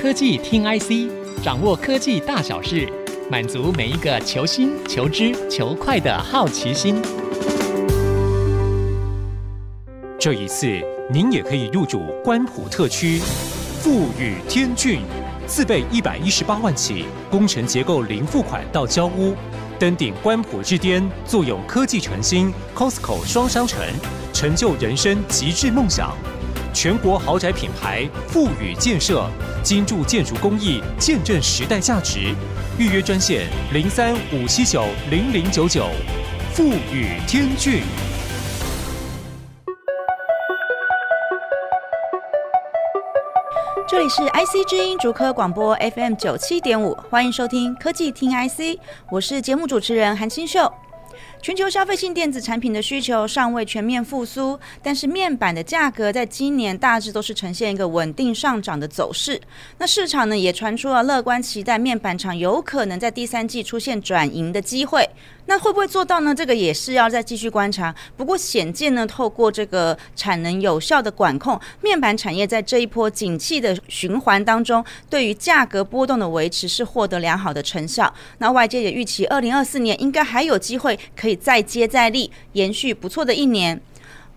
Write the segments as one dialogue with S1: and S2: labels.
S1: 科技听 IC，掌握科技大小事，满足每一个求新、求知、求快的好奇心。
S2: 这一次，您也可以入主关埔特区，富宇天骏，自备一百一十八万起，工程结构零付款到交屋，登顶关埔之巅，坐拥科技城心 Costco 双商城，成就人生极致梦想。全国豪宅品牌富宇建设，精铸建筑工艺，见证时代价值。预约专线零三五七九零零九九，富宇天峻。
S3: 这里是 IC 之音竹科广播 FM 九七点五，欢迎收听科技听 IC，我是节目主持人韩清秀。全球消费性电子产品的需求尚未全面复苏，但是面板的价格在今年大致都是呈现一个稳定上涨的走势。那市场呢也传出了乐观期待，面板厂有可能在第三季出现转盈的机会。那会不会做到呢？这个也是要再继续观察。不过显见呢，透过这个产能有效的管控，面板产业在这一波景气的循环当中，对于价格波动的维持是获得良好的成效。那外界也预期，二零二四年应该还有机会可以。再接再厉，延续不错的一年。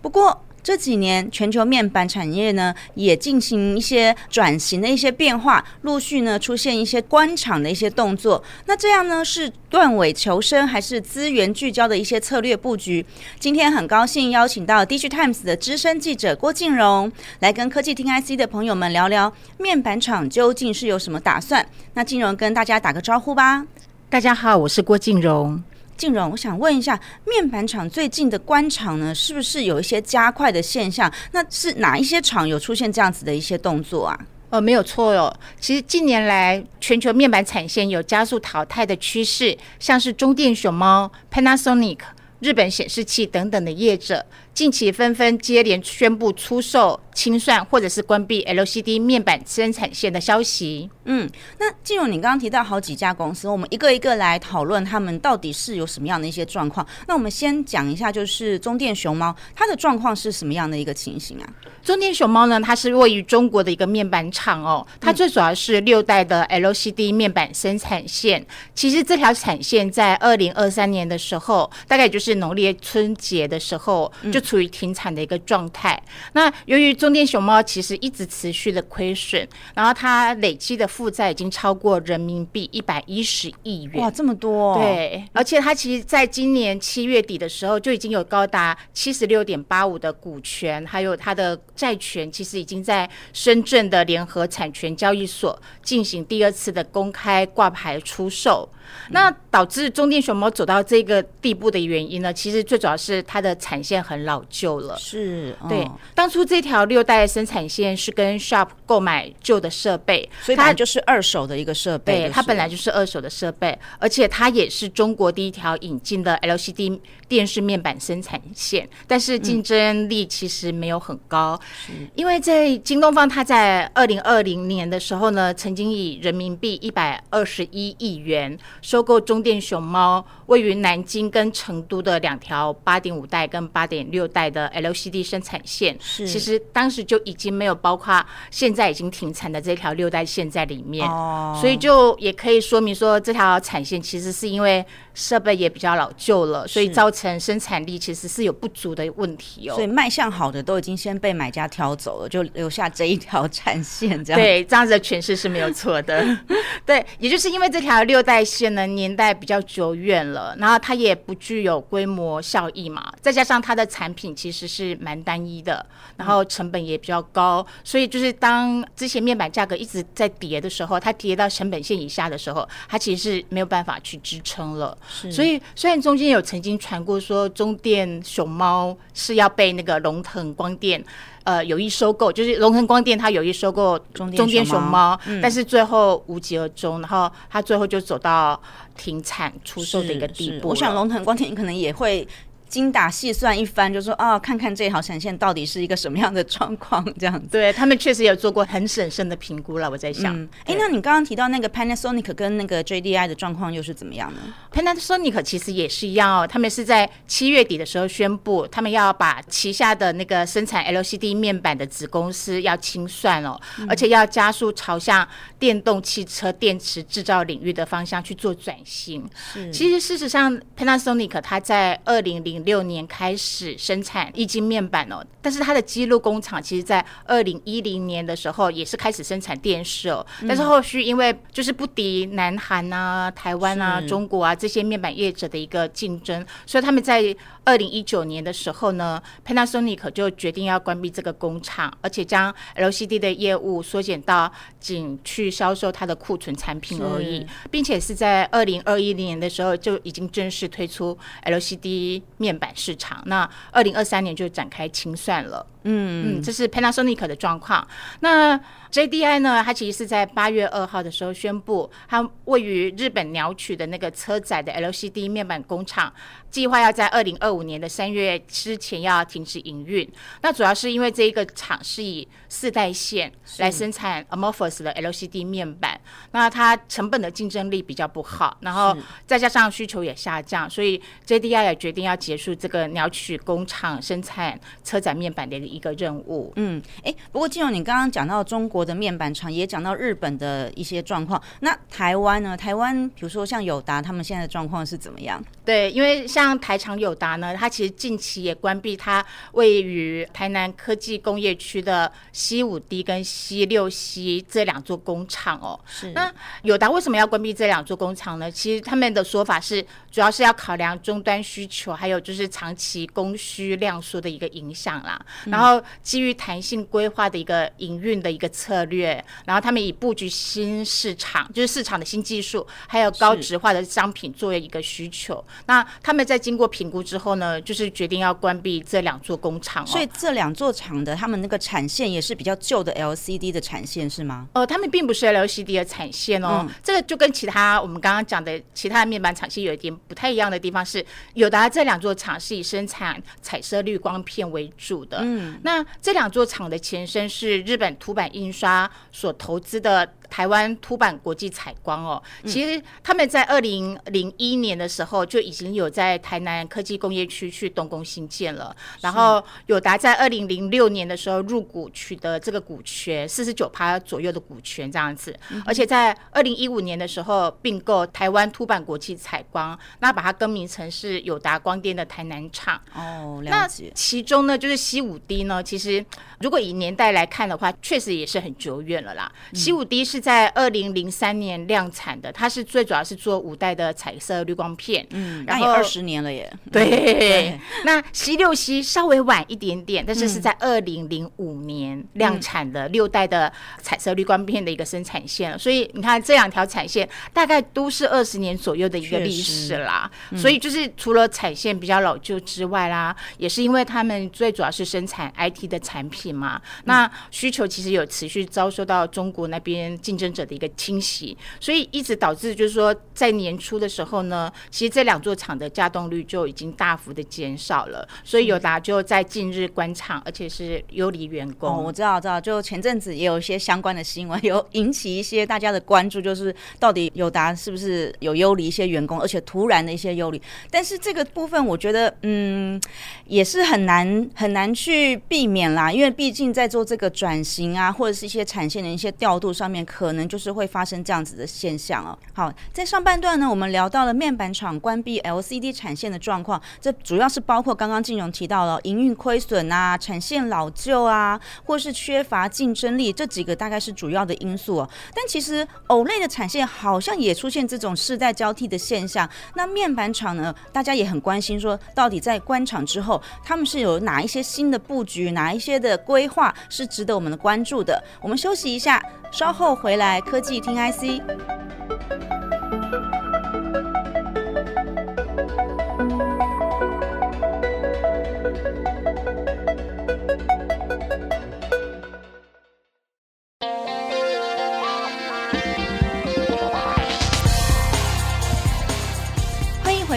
S3: 不过这几年全球面板产业呢，也进行一些转型的一些变化，陆续呢出现一些关厂的一些动作。那这样呢是断尾求生，还是资源聚焦的一些策略布局？今天很高兴邀请到 DigiTimes 的资深记者郭静荣来跟科技听 IC 的朋友们聊聊面板厂究竟是有什么打算。那静荣跟大家打个招呼吧。
S4: 大家好，我是郭静荣。
S3: 静荣，我想问一下，面板厂最近的关厂呢，是不是有一些加快的现象？那是哪一些厂有出现这样子的一些动作啊？
S4: 呃，没有错哟。其实近年来，全球面板产线有加速淘汰的趋势，像是中电熊猫、Panasonic、日本显示器等等的业者。近期纷纷接连宣布出售、清算或者是关闭 LCD 面板生产线的消息。
S3: 嗯，那进入，你刚刚提到好几家公司，我们一个一个来讨论他们到底是有什么样的一些状况。那我们先讲一下，就是中电熊猫，它的状况是什么样的一个情形啊？
S4: 中电熊猫呢，它是位于中国的一个面板厂哦，它最主要是六代的 LCD 面板生产线。嗯、其实这条产线在二零二三年的时候，大概就是农历春节的时候就。处于停产的一个状态。那由于中电熊猫其实一直持续的亏损，然后它累积的负债已经超过人民币一百一十亿元。
S3: 哇，这么多！
S4: 对，而且它其实在今年七月底的时候就已经有高达七十六点八五的股权，还有它的债权，其实已经在深圳的联合产权交易所进行第二次的公开挂牌出售。那导致中电熊猫走到这个地步的原因呢？其实最主要是它的产线很老旧了。
S3: 是，哦、
S4: 对，当初这条六代生产线是跟 Sharp 购买旧的设备，
S3: 所以它就是二手的一个设备。
S4: 对，它本来就是二手的设备，而且它也是中国第一条引进的 LCD 电视面板生产线，但是竞争力其实没有很高。嗯、因为在京东方，它在二零二零年的时候呢，曾经以人民币一百二十一亿元。收购中电熊猫位于南京跟成都的两条八点五代跟八点六代的 LCD 生产线，其实当时就已经没有包括现在已经停产的这条六代线在里面，哦、所以就也可以说明说这条产线其实是因为设备也比较老旧了，所以造成生产力其实是有不足的问题哦。
S3: 所以卖相好的都已经先被买家挑走了，就留下这一条产线这样。
S4: 对，这样子的诠释是没有错的。对，也就是因为这条六代线。呢，年代比较久远了，然后它也不具有规模效益嘛，再加上它的产品其实是蛮单一的，然后成本也比较高，所以就是当之前面板价格一直在跌的时候，它跌到成本线以下的时候，它其实是没有办法去支撑了。是所以虽然中间有曾经传过说中电熊猫是要被那个龙腾光电。呃，有意收购，就是龙腾光电，它有意收购中电熊猫，嗯、但是最后无疾而终，然后它最后就走到停产出售的一个地步。
S3: 我想龙腾光电可能也会。精打细算一番，就说哦，看看这条产线到底是一个什么样的状况，这样子。
S4: 对，他们确实有做过很审慎的评估了。我在想，
S3: 哎、嗯，那你刚刚提到那个 Panasonic 跟那个 JDI 的状况又是怎么样呢
S4: ？Panasonic 其实也是一样哦，他们是在七月底的时候宣布，他们要把旗下的那个生产 LCD 面板的子公司要清算哦，嗯、而且要加速朝向电动汽车电池制造领域的方向去做转型。其实事实上，Panasonic 它在二零零六年开始生产液晶面板哦，但是它的基录工厂其实在二零一零年的时候也是开始生产电视哦，但是后续因为就是不敌南韩啊、台湾啊、中国啊这些面板业者的一个竞争，所以他们在二零一九年的时候呢，Panasonic 就决定要关闭这个工厂，而且将 LCD 的业务缩减到仅去销售它的库存产品而已，并且是在二零二一年的时候就已经正式推出 LCD 面板市场。那二零二三年就展开清算了。嗯嗯，这是 Panasonic 的状况。那 JDI 呢？它其实是在八月二号的时候宣布，它位于日本鸟取的那个车载的 LCD 面板工厂，计划要在二零二五年的三月之前要停止营运。那主要是因为这一个厂是以四代线来生产 Amorphous 的 LCD 面板，那它成本的竞争力比较不好，然后再加上需求也下降，所以 JDI 也决定要结束这个鸟取工厂生产车载面板的一个任务。
S3: 嗯，哎，不过金荣，你刚刚讲到中国的面板厂也讲到日本的一些状况，那台湾呢？台湾比如说像友达，他们现在的状况是怎么样？
S4: 对，因为像台厂友达呢，它其实近期也关闭它位于台南科技工业区的 C 五 D 跟 C 六 C 这两座工厂哦。是。那友达为什么要关闭这两座工厂呢？其实他们的说法是，主要是要考量终端需求，还有就是长期供需量缩的一个影响啦。嗯、然后基于弹性规划的一个营运的一个策。略，然后他们以布局新市场，就是市场的新技术，还有高值化的商品作为一个需求。那他们在经过评估之后呢，就是决定要关闭这两座工厂哦。
S3: 所以这两座厂的他们那个产线也是比较旧的 LCD 的产线是吗？
S4: 哦，他们并不是 LCD 的产线哦。嗯、这个就跟其他我们刚刚讲的其他的面板厂系有一点不太一样的地方是，友达这两座厂是以生产彩色滤光片为主的。嗯，那这两座厂的前身是日本图版印刷。所投资的。台湾凸版国际采光哦，其实他们在二零零一年的时候就已经有在台南科技工业区去动工兴建了。然后友达在二零零六年的时候入股取得这个股权四十九趴左右的股权这样子，而且在二零一五年的时候并购台湾凸版国际采光，那把它更名成是友达光电的台南厂。
S3: 哦，了解。
S4: 其中呢，就是 C 五 D 呢，其实如果以年代来看的话，确实也是很久远了啦。C 五 D 是。是在二零零三年量产的，它是最主要是做五代的彩色滤光片，嗯，
S3: 然后二十年了耶。
S4: 对，对那 C 六 C 稍微晚一点点，但是是在二零零五年量产的六代的彩色滤光片的一个生产线，所以你看这两条产线大概都是二十年左右的一个历史啦。所以就是除了产线比较老旧之外啦，也是因为他们最主要是生产 IT 的产品嘛，那需求其实有持续遭受到中国那边。竞争者的一个侵袭，所以一直导致就是说，在年初的时候呢，其实这两座厂的稼动率就已经大幅的减少了。所以友达就在近日关厂，而且是优离员工。
S3: 哦，我知道，知道，就前阵子也有一些相关的新闻，有引起一些大家的关注，就是到底友达是不是有优离一些员工，而且突然的一些优离。但是这个部分，我觉得，嗯，也是很难很难去避免啦，因为毕竟在做这个转型啊，或者是一些产线的一些调度上面。可能就是会发生这样子的现象哦。好，在上半段呢，我们聊到了面板厂关闭 LCD 产线的状况，这主要是包括刚刚金融提到了营运亏损啊、产线老旧啊，或是缺乏竞争力这几个大概是主要的因素哦。但其实 OLED 的产线好像也出现这种世代交替的现象。那面板厂呢，大家也很关心，说到底在关厂之后，他们是有哪一些新的布局，哪一些的规划是值得我们的关注的？我们休息一下。稍后回来，科技听 IC。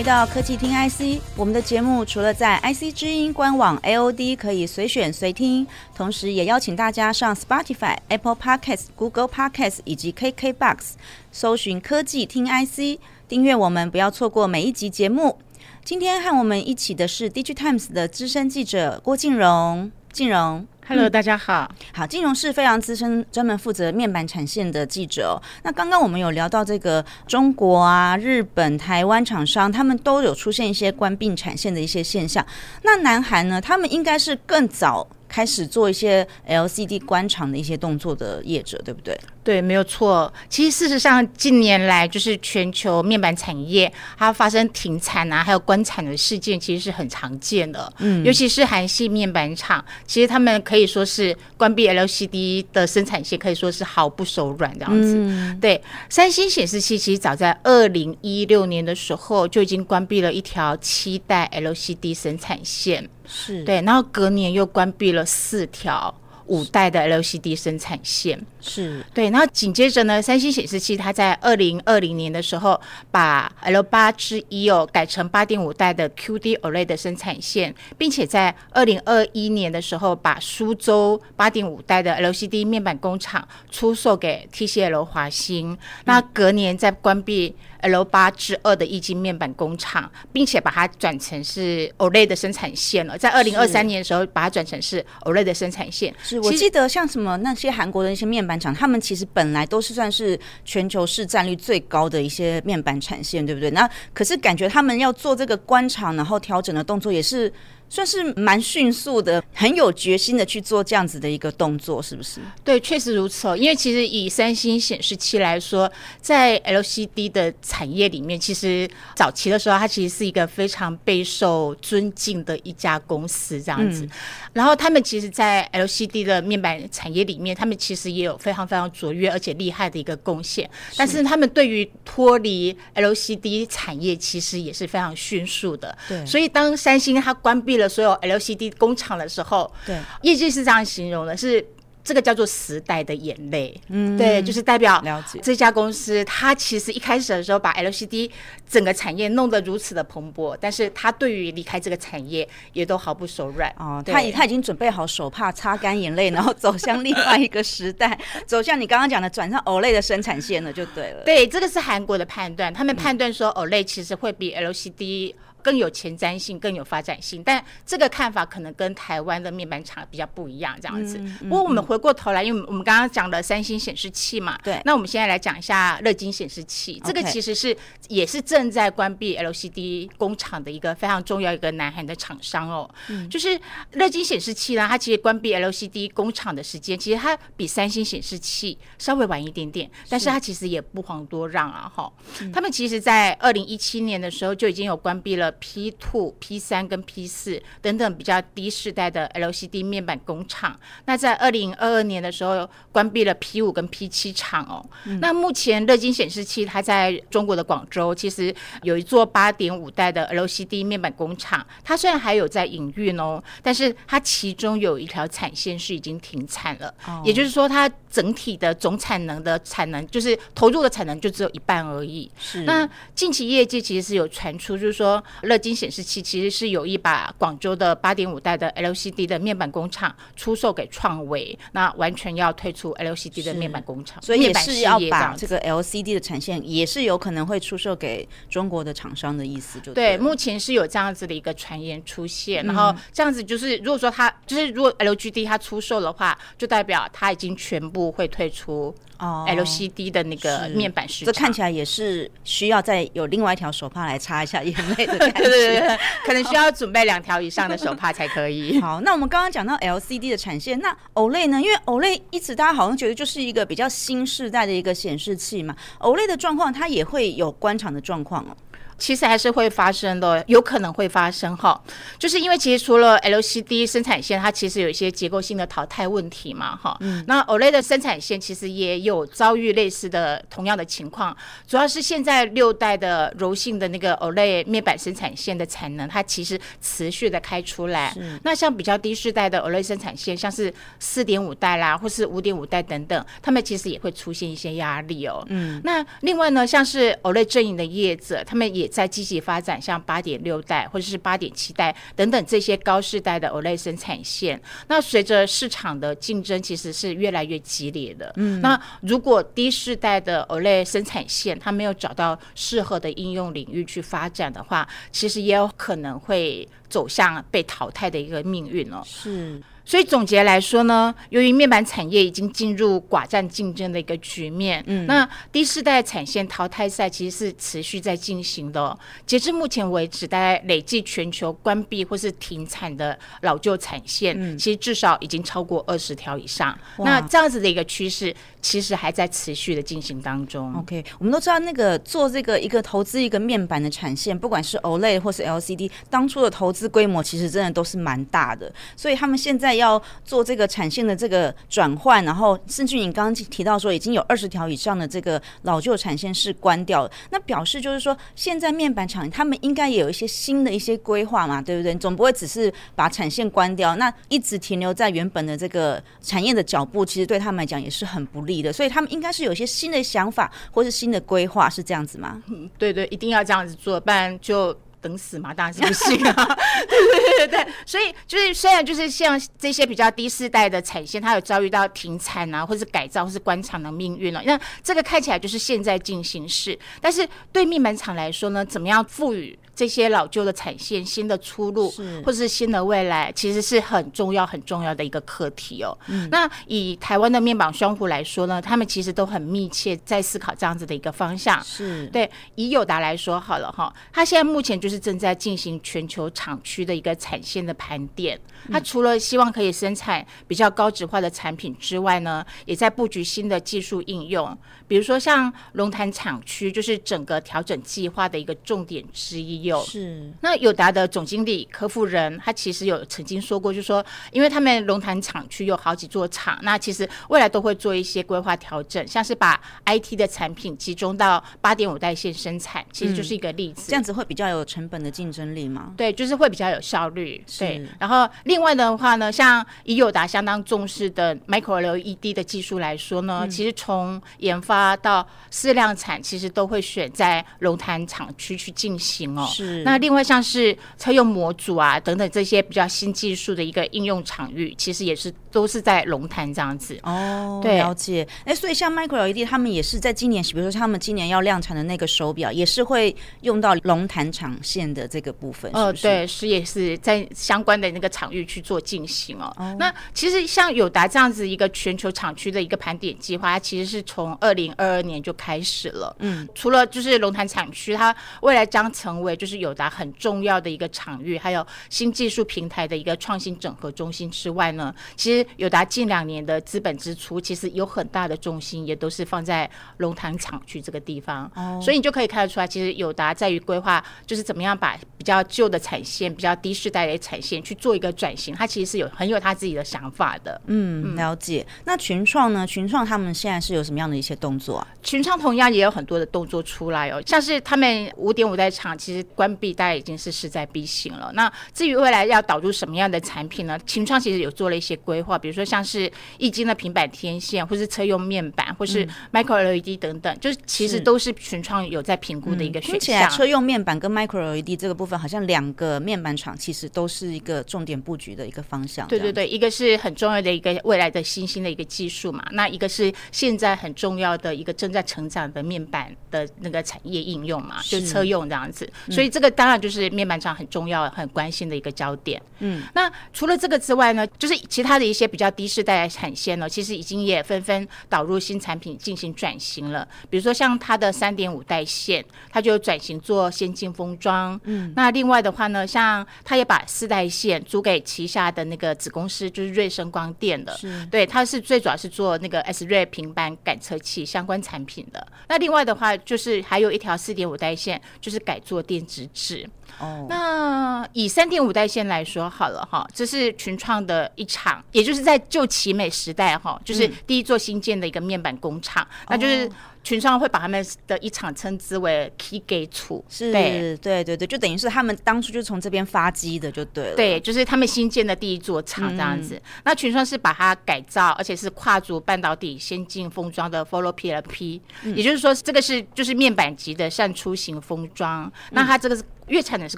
S3: 到科技听 IC，我们的节目除了在 IC 之音官网 AOD 可以随选随听，同时也邀请大家上 Spotify、Apple Podcasts、Google Podcasts 以及 KKBox 搜寻科技听 IC，订阅我们，不要错过每一集节目。今天和我们一起的是 DIGITIMES 的资深记者郭静荣，静荣。
S4: Hello，大家好。
S3: 好，金融是非常资深，专门负责面板产线的记者哦。那刚刚我们有聊到这个中国啊、日本、台湾厂商，他们都有出现一些关闭产线的一些现象。那南韩呢？他们应该是更早开始做一些 LCD 关厂的一些动作的业者，对不对？
S4: 对，没有错。其实事实上，近年来就是全球面板产业它发生停产啊，还有关产的事件，其实是很常见的。嗯，尤其是韩系面板厂，其实他们可以说是关闭 LCD 的生产线，可以说是毫不手软这样子。嗯、对，三星显示器其实早在二零一六年的时候就已经关闭了一条七代 LCD 生产线，是对，然后隔年又关闭了四条。五代的 LCD 生产线是对，然后紧接着呢，三星显示器它在二零二零年的时候，把 L 八之一哦改成八点五代的 QD OLED 的生产线，并且在二零二一年的时候，把苏州八点五代的 LCD 面板工厂出售给 TCL 华星，嗯、那隔年再关闭。L 八之二的液晶面板工厂，并且把它转成是 OLED 的生产线了。在二零二三年的时候，把它转成是 OLED 的生产线。
S3: 是我记得像什么那些韩国的一些面板厂，他们其实本来都是算是全球市占率最高的一些面板产线，对不对？那可是感觉他们要做这个官厂，然后调整的动作也是。算是蛮迅速的，很有决心的去做这样子的一个动作，是不是？
S4: 对，确实如此哦。因为其实以三星显示器来说，在 LCD 的产业里面，其实早期的时候，它其实是一个非常备受尊敬的一家公司，这样子。嗯、然后他们其实，在 LCD 的面板产业里面，他们其实也有非常非常卓越而且厉害的一个贡献。是但是他们对于脱离 LCD 产业，其实也是非常迅速的。对。所以当三星它关闭了所有 LCD 工厂的时候，对，业界是这样形容的，是这个叫做时代的眼泪，嗯，对，就是代表了解。这家公司，它其实一开始的时候把 LCD 整个产业弄得如此的蓬勃，但是它对于离开这个产业也都毫不手软。
S3: 哦，他他已经准备好手帕擦干眼泪，然后走向 另外一个时代，走向你刚刚讲的转上 OLED 的生产线了，就对了。
S4: 对，这个是韩国的判断，他们判断说 OLED 其实会比 LCD 更有前瞻性，更有发展性，但这个看法可能跟台湾的面板厂比较不一样，这样子。不过我们回过头来，因为我们刚刚讲了三星显示器嘛，对。那我们现在来讲一下乐金显示器，这个其实是也是正在关闭 LCD 工厂的一个非常重要一个南韩的厂商哦。就是乐金显示器呢，它其实关闭 LCD 工厂的时间，其实它比三星显示器稍微晚一点点，但是它其实也不遑多让啊，哈。他们其实在二零一七年的时候就已经有关闭了。P two、P 三跟 P 四等等比较低世代的 LCD 面板工厂，那在二零二二年的时候关闭了 P 五跟 P 七厂哦。嗯、那目前乐金显示器它在中国的广州其实有一座八点五代的 LCD 面板工厂，它虽然还有在营运哦，但是它其中有一条产线是已经停产了，哦、也就是说它整体的总产能的产能就是投入的产能就只有一半而已。是。那近期业界其实是有传出，就是说。乐金显示器其实是有意把广州的八点五代的 LCD 的面板工厂出售给创维，那完全要退出 LCD 的面板工厂，
S3: 所以也是要把这个 LCD 的产线也是有可能会出售给中国的厂商的意思就对，
S4: 对，目前是有这样子的一个传言出现，然后这样子就是如果说它就是如果 LGD 它出售的话，就代表它已经全部会退出。哦，LCD 的那个面板市场，
S3: 这看起来也是需要再有另外一条手帕来擦一下眼泪的感觉，
S4: 对对对，可能需要准备两条以上的手帕才可以。
S3: 好，那我们刚刚讲到 LCD 的产线，那 OLED 呢？因为 OLED 一直大家好像觉得就是一个比较新世代的一个显示器嘛，OLED 的状况它也会有官场的状况哦。
S4: 其实还是会发生的，有可能会发生哈，就是因为其实除了 LCD 生产线，它其实有一些结构性的淘汰问题嘛哈。嗯。那 OLED 的生产线其实也有遭遇类似的同样的情况，主要是现在六代的柔性的那个 OLED 面板生产线的产能，它其实持续的开出来。是。那像比较低世代的 OLED 生产线，像是四点五代啦，或是五点五代等等，他们其实也会出现一些压力哦。嗯。那另外呢，像是 OLED 阵营的业者，他们也也在积极发展像八点六代或者是八点七代等等这些高世代的 OLED 生产线。那随着市场的竞争，其实是越来越激烈的。嗯，那如果低世代的 OLED 生产线它没有找到适合的应用领域去发展的话，其实也有可能会走向被淘汰的一个命运哦。
S3: 是。
S4: 所以总结来说呢，由于面板产业已经进入寡占竞争的一个局面，嗯，那第四代产线淘汰赛其实是持续在进行的哦。截至目前为止，大概累计全球关闭或是停产的老旧产线，嗯，其实至少已经超过二十条以上。那这样子的一个趋势，其实还在持续的进行当中。
S3: OK，我们都知道那个做这个一个投资一个面板的产线，不管是 OLED 或是 LCD，当初的投资规模其实真的都是蛮大的，所以他们现在。要做这个产线的这个转换，然后甚至你刚刚提到说已经有二十条以上的这个老旧产线是关掉，那表示就是说现在面板厂他们应该也有一些新的一些规划嘛，对不对？总不会只是把产线关掉，那一直停留在原本的这个产业的脚步，其实对他们来讲也是很不利的，所以他们应该是有一些新的想法或是新的规划，是这样子吗？
S4: 嗯，对对，一定要这样子做，不然就。等死嘛，当然是不行啊！对对对对，所以就是虽然就是像这些比较低世代的产线，它有遭遇到停产啊，或是改造或是官场的命运了。那这个看起来就是现在进行式，但是对面板厂来说呢，怎么样赋予？这些老旧的产线，新的出路，或者是新的未来，其实是很重要、很重要的一个课题哦。嗯、那以台湾的面板双虎来说呢，他们其实都很密切在思考这样子的一个方向。
S3: 是
S4: 对，以友达来说好了哈，他现在目前就是正在进行全球厂区的一个产线的盘点。他除了希望可以生产比较高质化的产品之外呢，也在布局新的技术应用，比如说像龙潭厂区，就是整个调整计划的一个重点之一。有
S3: 是，
S4: 那友达的总经理柯富人，他其实有曾经说过，就是说，因为他们龙潭厂区有好几座厂，那其实未来都会做一些规划调整，像是把 IT 的产品集中到八点五代线生产，其实就是一个例子。
S3: 嗯、这样子会比较有成本的竞争力吗？
S4: 对，就是会比较有效率。对，然后另外的话呢，像以友达相当重视的 Micro LED 的技术来说呢，嗯、其实从研发到试量产，其实都会选在龙潭厂区去进行哦。
S3: 是，
S4: 那另外像是车用模组啊等等这些比较新技术的一个应用场域，其实也是都是在龙潭这样子
S3: 哦。对，了解。哎，所以像 Micro LED 他们也是在今年，比如说他们今年要量产的那个手表，也是会用到龙潭厂线的这个部分。哦，
S4: 对，是也是在相关的那个场域去做进行哦。哦，那其实像友达这样子一个全球厂区的一个盘点计划，它其实是从二零二二年就开始了。嗯，除了就是龙潭厂区，它未来将成为就就是友达很重要的一个场域，还有新技术平台的一个创新整合中心之外呢，其实友达近两年的资本支出，其实有很大的重心也都是放在龙潭厂区这个地方。哦，所以你就可以看得出来，其实友达在于规划，就是怎么样把比较旧的产线、比较低世代的产线去做一个转型，它其实是有很有他自己的想法的。
S3: 嗯，了解。那群创呢？群创他们现在是有什么样的一些动作啊？
S4: 群创同样也有很多的动作出来哦，像是他们五点五代厂，其实。关闭大概已经是势在必行了。那至于未来要导入什么样的产品呢？群创其实有做了一些规划，比如说像是易经的平板天线，或是车用面板，或是 Micro LED 等等，嗯、就是其实都是群创有在评估的一个选项。听起来
S3: 车用面板跟 Micro LED 这个部分，好像两个面板厂其实都是一个重点布局的一个方向。
S4: 对对对，一个是很重要的一个未来的新兴的一个技术嘛，那一个是现在很重要的一个正在成长的面板的那个产业应用嘛，是就车用这样子，所以。这个当然就是面板厂很重要、很关心的一个焦点。嗯，那除了这个之外呢，就是其他的一些比较低世代的产线呢，其实已经也纷纷导入新产品进行转型了。比如说像它的三点五代线，它就转型做先进封装。嗯，那另外的话呢，像它也把四代线租给旗下的那个子公司，就是瑞声光电的。是，对，它是最主要是做那个 S 瑞平板感测器相关产品的。那另外的话，就是还有一条四点五代线，就是改做电子。直至哦，那以三点五代线来说好了哈，这是群创的一场，也就是在旧奇美时代哈，就是第一座新建的一个面板工厂，嗯、那就是。群创会把他们的一场称之为 Key Gate
S3: 是，对对对对，就等于是他们当初就从这边发机的，就对了。
S4: 对，就是他们新建的第一座厂这样子。嗯、那群创是把它改造，而且是跨足半导体先进封装的 Follow PLP，、嗯、也就是说，这个是就是面板级的扇出型封装。嗯、那它这个是月产能是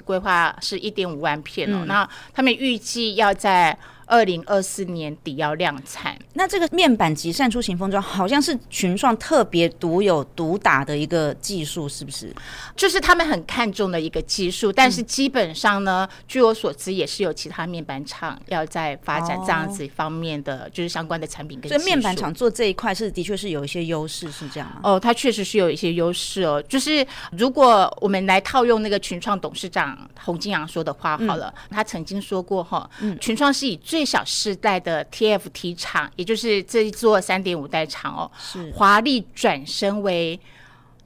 S4: 规划是一点五万片哦。嗯、那他们预计要在二零二四年底要量产，
S3: 那这个面板级扇出行封装好像是群创特别独有独打的一个技术，是不是？
S4: 就是他们很看重的一个技术，但是基本上呢，嗯、据我所知，也是有其他面板厂要在发展这样子方面的，就是相关的产品跟。
S3: 所以面板厂做这一块是的确是有一些优势，是这样吗？
S4: 哦，它确实是有一些优势哦。就是如果我们来套用那个群创董事长洪金阳说的话好了，嗯、他曾经说过哈，嗯，群创是以最最小世代的 TFT 厂，也就是这一座三点五代厂哦，华丽转身为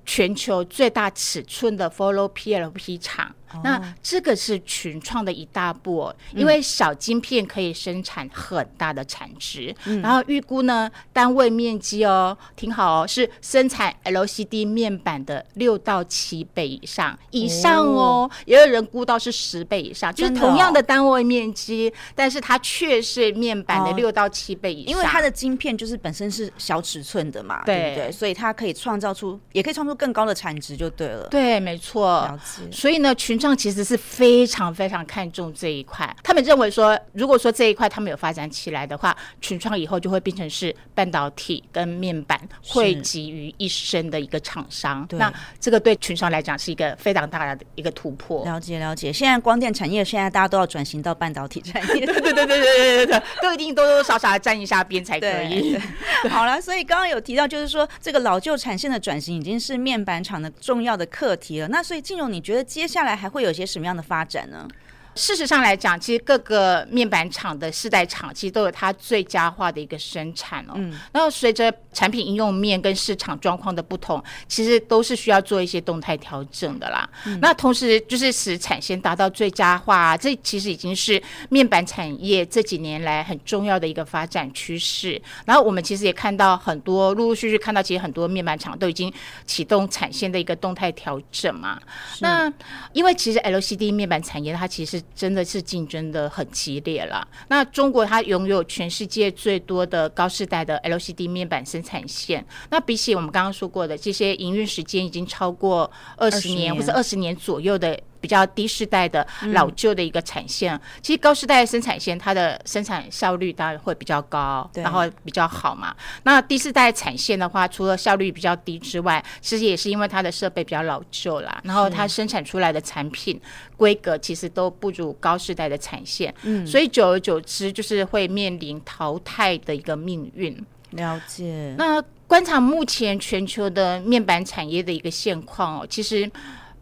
S4: 全球最大尺寸的 Follow PLP 厂。那这个是群创的一大步哦，因为小晶片可以生产很大的产值，嗯、然后预估呢，单位面积哦，挺好哦，是生产 LCD 面板的六到七倍以上以上哦，也有人估到是十倍以上，就是同样的单位面积，但是它却是面板的六到七倍以上，
S3: 因为它的晶片就是本身是小尺寸的嘛，对不对？所以它可以创造出，也可以创造出更高的产值就对了。
S4: 对，没错。了解。所以呢，群。上其实是非常非常看重这一块，他们认为说，如果说这一块他们有发展起来的话，群创以后就会变成是半导体跟面板汇集于一身的一个厂商。那这个对群创来讲是一个非常大的一个突破。
S3: 了解了解，现在光电产业现在大家都要转型到半导体产业，
S4: 对对对对对对对，都一定多多少少要沾一下边才可以。
S3: 好了，所以刚刚有提到，就是说这个老旧产线的转型已经是面板厂的重要的课题了。那所以静蓉，你觉得接下来还会有些什么样的发展呢？
S4: 事实上来讲，其实各个面板厂的世代厂其实都有它最佳化的一个生产哦。嗯，然后随着产品应用面跟市场状况的不同，其实都是需要做一些动态调整的啦。嗯，那同时就是使产线达到最佳化，这其实已经是面板产业这几年来很重要的一个发展趋势。然后我们其实也看到很多陆陆续续看到，其实很多面板厂都已经启动产线的一个动态调整嘛。是那因为其实 LCD 面板产业它其实真的是竞争的很激烈了。那中国它拥有全世界最多的高世代的 LCD 面板生产线。那比起我们刚刚说过的这些营运时间已经超过二十年或者二十年左右的。比较低世代的老旧的一个产线，嗯、其实高世代的生产线，它的生产效率当然会比较高，对然后比较好嘛。那低世代产线的话，除了效率比较低之外，其实也是因为它的设备比较老旧啦，然后它生产出来的产品规格其实都不如高世代的产线，嗯，所以久而久之就是会面临淘汰的一个命运。
S3: 了解。
S4: 那观察目前全球的面板产业的一个现况哦，其实。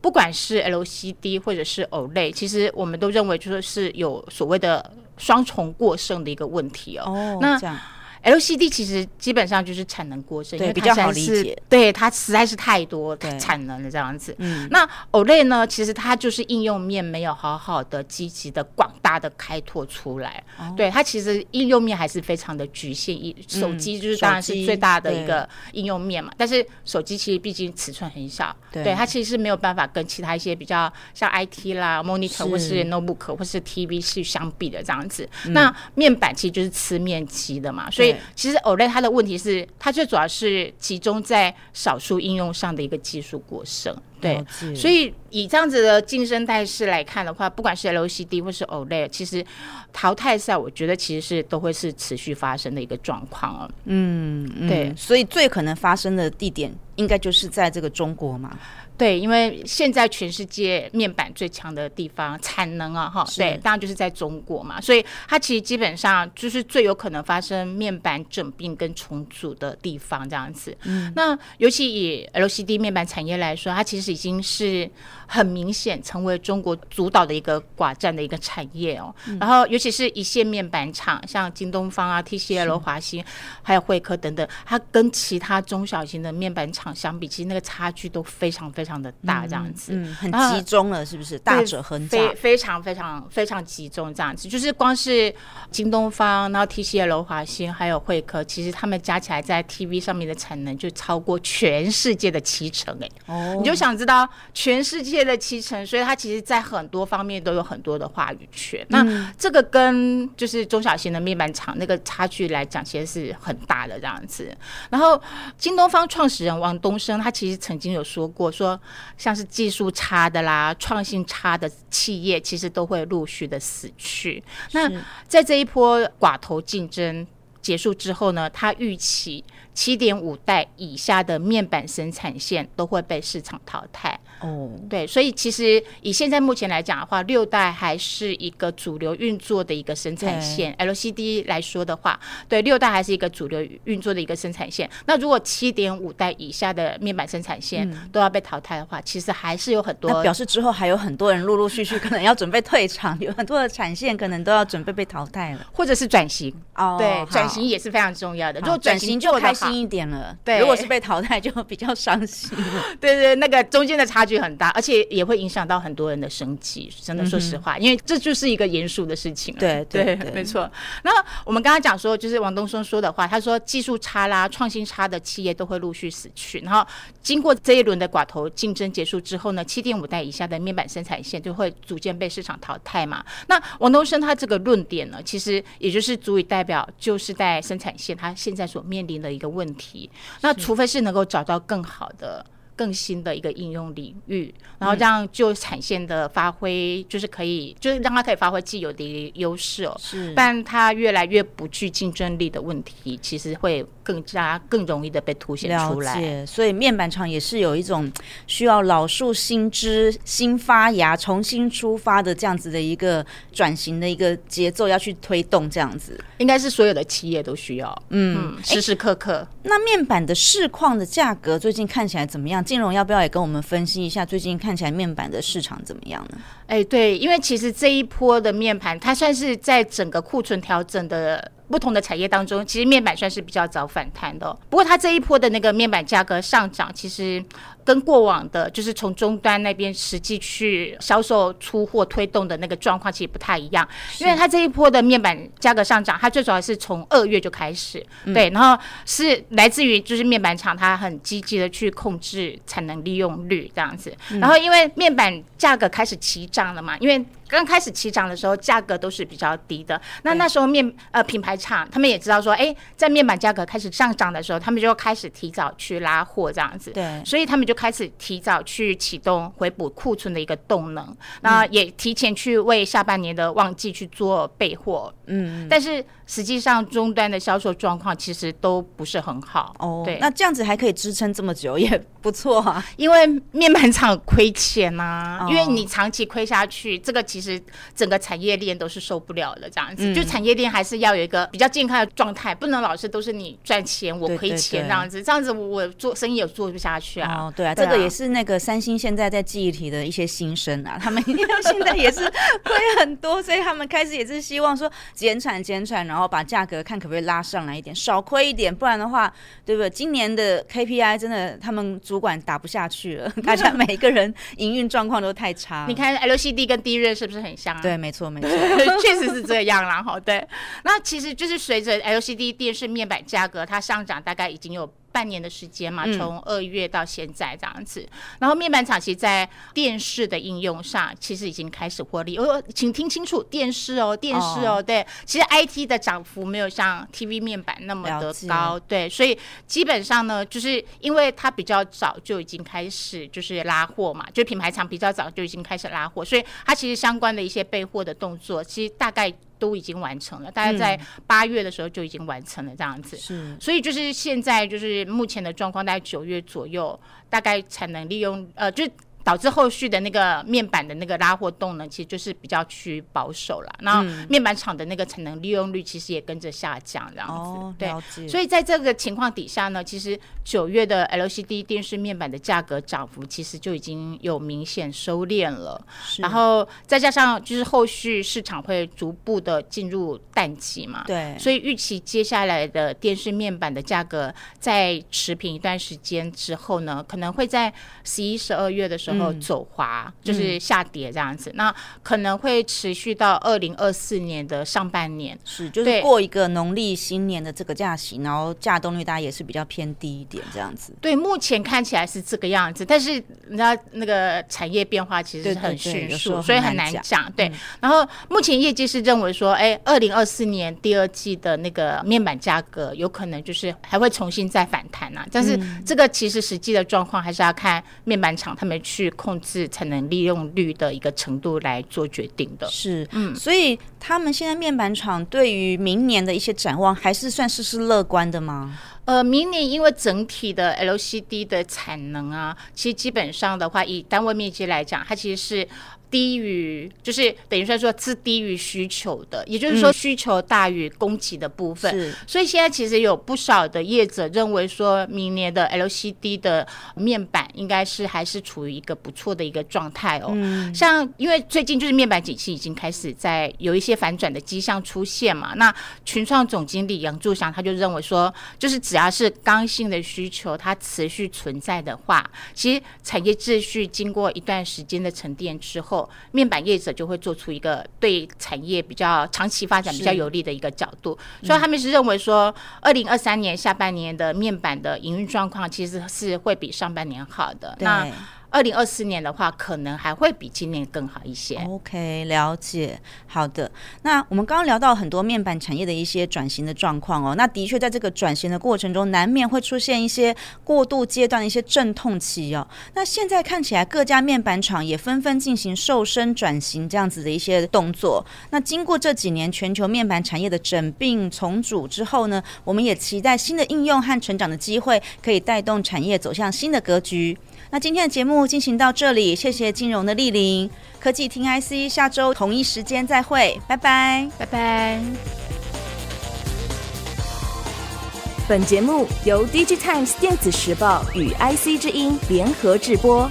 S4: 不管是 LCD 或者是 OLED，其实我们都认为就是是有所谓的双重过剩的一个问题哦。哦，那这样。LCD 其实基本上就是产能过剩，
S3: 对，
S4: 因为
S3: 比较好理解。
S4: 对，它实在是太多产能了这样子。嗯，那 OLED 呢，其实它就是应用面没有好好的积极的广大的开拓出来。哦、对，它其实应用面还是非常的局限。一手机就是当然是最大的一个应用面嘛，嗯、但是手机其实毕竟尺寸很小，对，对，它其实是没有办法跟其他一些比较像 IT 啦、monitor 或是 notebook 或是 TV 是相比的这样子。嗯、那面板其实就是吃面积的嘛，所以。其实 OLED 它的问题是，它最主要是集中在少数应用上的一个技术过剩。对，所以以这样子的竞争态势来看的话，不管是 LCD 或是 OLED，其实淘汰赛，我觉得其实是都会是持续发生的一个状况哦。
S3: 嗯，对，所以最可能发生的地点，应该就是在这个中国嘛。
S4: 对，因为现在全世界面板最强的地方产能啊，哈，对，当然就是在中国嘛，所以它其实基本上就是最有可能发生面板整并跟重组的地方这样子。嗯，那尤其以 LCD 面板产业来说，它其实实已经是很明显成为中国主导的一个寡占的一个产业哦。嗯、然后，尤其是一线面板厂，像京东方啊、TCL、华星，还有惠科等等，它跟其他中小型的面板厂相比，其实那个差距都非常非常的大，这样子，
S3: 嗯，嗯，很集中了，是不是？大者恒大，
S4: 非非常非常非常集中，这样子，就是光是京东方，然后 TCL、华星，还有惠科，其实他们加起来在 TV 上面的产能就超过全世界的七成，哎，哦，你就想知道全世界的七成，所以他其实在很多方面都有很多的话语权。那这个跟就是中小型的面板厂那个差距来讲，其实是很大的这样子。然后京东方创始人王东升，他其实曾经有说过，说像是技术差的啦、创新差的企业，其实都会陆续的死去。那在这一波寡头竞争结束之后呢，他预期七点五代以下的面板生产线都会被市场淘汰。哦，对，所以其实以现在目前来讲的话，六代还是一个主流运作的一个生产线。LCD 来说的话，对，六代还是一个主流运作的一个生产线。那如果七点五代以下的面板生产线都要被淘汰的话，嗯、其实还是有很多。
S3: 表示之后还有很多人陆陆续续可能要准备退场，有很多的产线可能都要准备被淘汰了，
S4: 或者是转型。哦，对，转型也是非常重要的。如果转型
S3: 就开心一点了，对，如果是被淘汰就比较伤心。
S4: 对，对对，那个中间的差距很大，而且也会影响到很多人的生计。真的，说实话，嗯、因为这就是一个严肃的事情。
S3: 对对，对，
S4: 没错。那我们刚刚讲说，就是王东升说的话，他说技术差啦、创新差的企业都会陆续死去。然后经过这一轮的寡头竞争结束之后呢，七点五代以下的面板生产线就会逐渐被市场淘汰嘛。那王东升他这个论点呢，其实也就是足以代表，就是在生产线他现在所面临的一个问题。那除非是能够找到更好的。更新的一个应用领域，然后让旧产线的发挥，就是可以，就是让它可以发挥既有的优势哦。是，但它越来越不具竞争力的问题，其实会更加更容易的被凸显出
S3: 来。所以面板厂也是有一种 需要老树新枝、新发芽、重新出发的这样子的一个转型的一个节奏要去推动，这样子
S4: 应该是所有的企业都需要。嗯，时时刻刻。
S3: 那面板的市况的价格最近看起来怎么样？金融要不要也跟我们分析一下最近看起来面板的市场怎么样呢？
S4: 哎，对，因为其实这一波的面盘，它算是在整个库存调整的不同的产业当中，其实面板算是比较早反弹的。不过它这一波的那个面板价格上涨，其实。跟过往的，就是从终端那边实际去销售出货推动的那个状况其实不太一样，因为它这一波的面板价格上涨，它最主要是从二月就开始，对，然后是来自于就是面板厂它很积极的去控制产能利用率这样子，然后因为面板价格开始齐涨了嘛，因为。刚开始起涨的时候，价格都是比较低的。那那时候面呃品牌厂他们也知道说，哎，在面板价格开始上涨的时候，他们就开始提早去拉货这样子。对，所以他们就开始提早去启动回补库存的一个动能，那也提前去为下半年的旺季去做备货。嗯，但是实际上终端的销售状况其实都不是很好。哦，对，
S3: 那这样子还可以支撑这么久也不错啊，
S4: 因为面板厂亏钱呐，因为你长期亏下去，这个其实。整个产业链都是受不了的，这样子，嗯、就产业链还是要有一个比较健康的状态，不能老是都是你赚钱我亏钱这样子，这样子我做生意也做不下去啊。
S3: 哦，对啊，这个也是那个三星现在在记忆体的一些心声啊，他们 现在也是亏很多，所以他们开始也是希望说减产减产，然后把价格看可不可以拉上来一点，少亏一点，不然的话，对不对？今年的 KPI 真的他们主管打不下去了，大家每一个人营运状况都太差。
S4: 你看 LCD 跟 DRAM 是不是？是很像啊，
S3: 对，没错，没错，
S4: 确实是这样啦。好，对，那其实就是随着 LCD 电视面板价格它上涨，大概已经有。半年的时间嘛，从二月到现在这样子。嗯、然后面板厂其实在电视的应用上，其实已经开始获利。哦，请听清楚，电视哦，电视哦，哦对，其实 IT 的涨幅没有像 TV 面板那么的高，对，所以基本上呢，就是因为它比较早就已经开始就是拉货嘛，就品牌厂比较早就已经开始拉货，所以它其实相关的一些备货的动作，其实大概。都已经完成了，大概在八月的时候就已经完成了这样子。所以就是现在就是目前的状况，大概九月左右，大概才能利用呃，就导致后续的那个面板的那个拉货动能，其实就是比较趋于保守了。然后面板厂的那个产能利用率其实也跟着下降，这样子。
S3: 哦，
S4: 对。所以在这个情况底下呢，其实九月的 LCD 电视面板的价格涨幅其实就已经有明显收敛了。然后再加上就是后续市场会逐步的进入淡季嘛，
S3: 对。
S4: 所以预期接下来的电视面板的价格在持平一段时间之后呢，可能会在十一、十二月的时候。然后走滑，嗯、就是下跌这样子，嗯、那可能会持续到二零二四年的上半年，
S3: 是就是过一个农历新年的这个假期，然后价动率大家也是比较偏低一点这样子。
S4: 对，目前看起来是这个样子，但是你知道那个产业变化其实是很迅速，所以很难讲。对，嗯、然后目前业界是认为说，哎，二零二四年第二季的那个面板价格有可能就是还会重新再反弹啊，但是这个其实实际的状况还是要看面板厂他们去。控制产能利用率的一个程度来做决定的，
S3: 是，嗯，所以他们现在面板厂对于明年的一些展望，还是算是是乐观的吗？
S4: 呃，明年因为整体的 LCD 的产能啊，其实基本上的话，以单位面积来讲，它其实是。低于就是等于说说是低于需求的，也就是说需求大于供给的部分。是，所以现在其实有不少的业者认为说，明年的 LCD 的面板应该是还是处于一个不错的一个状态哦。嗯，像因为最近就是面板景气已经开始在有一些反转的迹象出现嘛，那群创总经理杨柱祥他就认为说，就是只要是刚性的需求它持续存在的话，其实产业秩序经过一段时间的沉淀之后。面板业者就会做出一个对产业比较长期发展比较有利的一个角度，所以他们是认为说，二零二三年下半年的面板的营运状况其实是会比上半年好的。那二零二四年的话，可能还会比今年更好一些。
S3: OK，了解。好的，那我们刚刚聊到很多面板产业的一些转型的状况哦。那的确，在这个转型的过程中，难免会出现一些过渡阶段的一些阵痛期哦。那现在看起来，各家面板厂也纷纷进行瘦身转型这样子的一些动作。那经过这几年全球面板产业的整并重组之后呢，我们也期待新的应用和成长的机会，可以带动产业走向新的格局。那今天的节目进行到这里，谢谢金融的莅临，科技听 IC，下周同一时间再会，拜拜，
S4: 拜拜。
S5: 本节目由 DigiTimes 电子时报与 IC 之音联合制播。